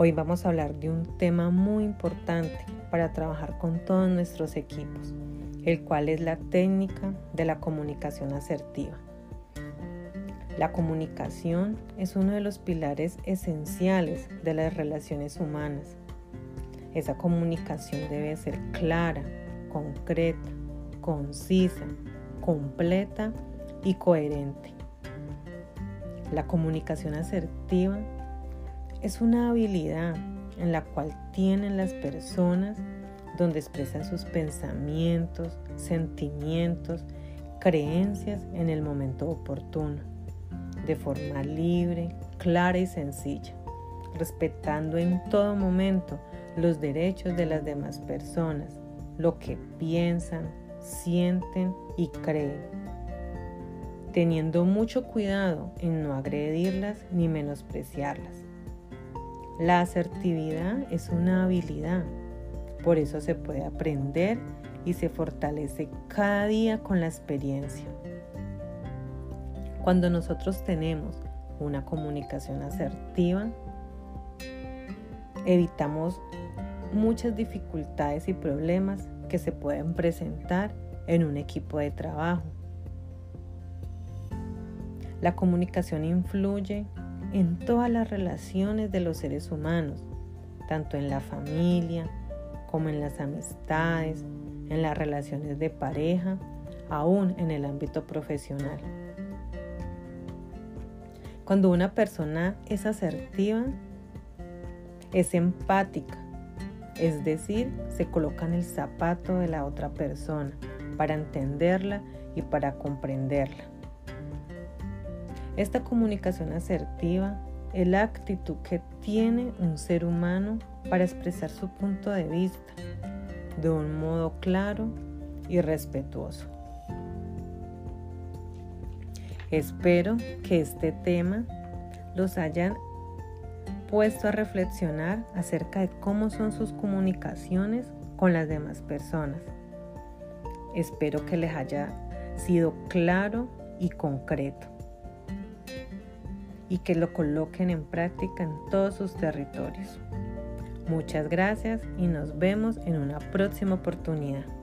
Hoy vamos a hablar de un tema muy importante para trabajar con todos nuestros equipos, el cual es la técnica de la comunicación asertiva. La comunicación es uno de los pilares esenciales de las relaciones humanas. Esa comunicación debe ser clara, concreta, concisa, completa y coherente. La comunicación asertiva es una habilidad en la cual tienen las personas donde expresan sus pensamientos, sentimientos, creencias en el momento oportuno, de forma libre, clara y sencilla, respetando en todo momento los derechos de las demás personas, lo que piensan, sienten y creen, teniendo mucho cuidado en no agredirlas ni menospreciarlas la asertividad es una habilidad, por eso se puede aprender y se fortalece cada día con la experiencia. Cuando nosotros tenemos una comunicación asertiva, evitamos muchas dificultades y problemas que se pueden presentar en un equipo de trabajo. La comunicación influye en todas las relaciones de los seres humanos, tanto en la familia como en las amistades, en las relaciones de pareja, aún en el ámbito profesional. Cuando una persona es asertiva, es empática, es decir, se coloca en el zapato de la otra persona para entenderla y para comprenderla. Esta comunicación asertiva es la actitud que tiene un ser humano para expresar su punto de vista de un modo claro y respetuoso. Espero que este tema los hayan puesto a reflexionar acerca de cómo son sus comunicaciones con las demás personas. Espero que les haya sido claro y concreto y que lo coloquen en práctica en todos sus territorios. Muchas gracias y nos vemos en una próxima oportunidad.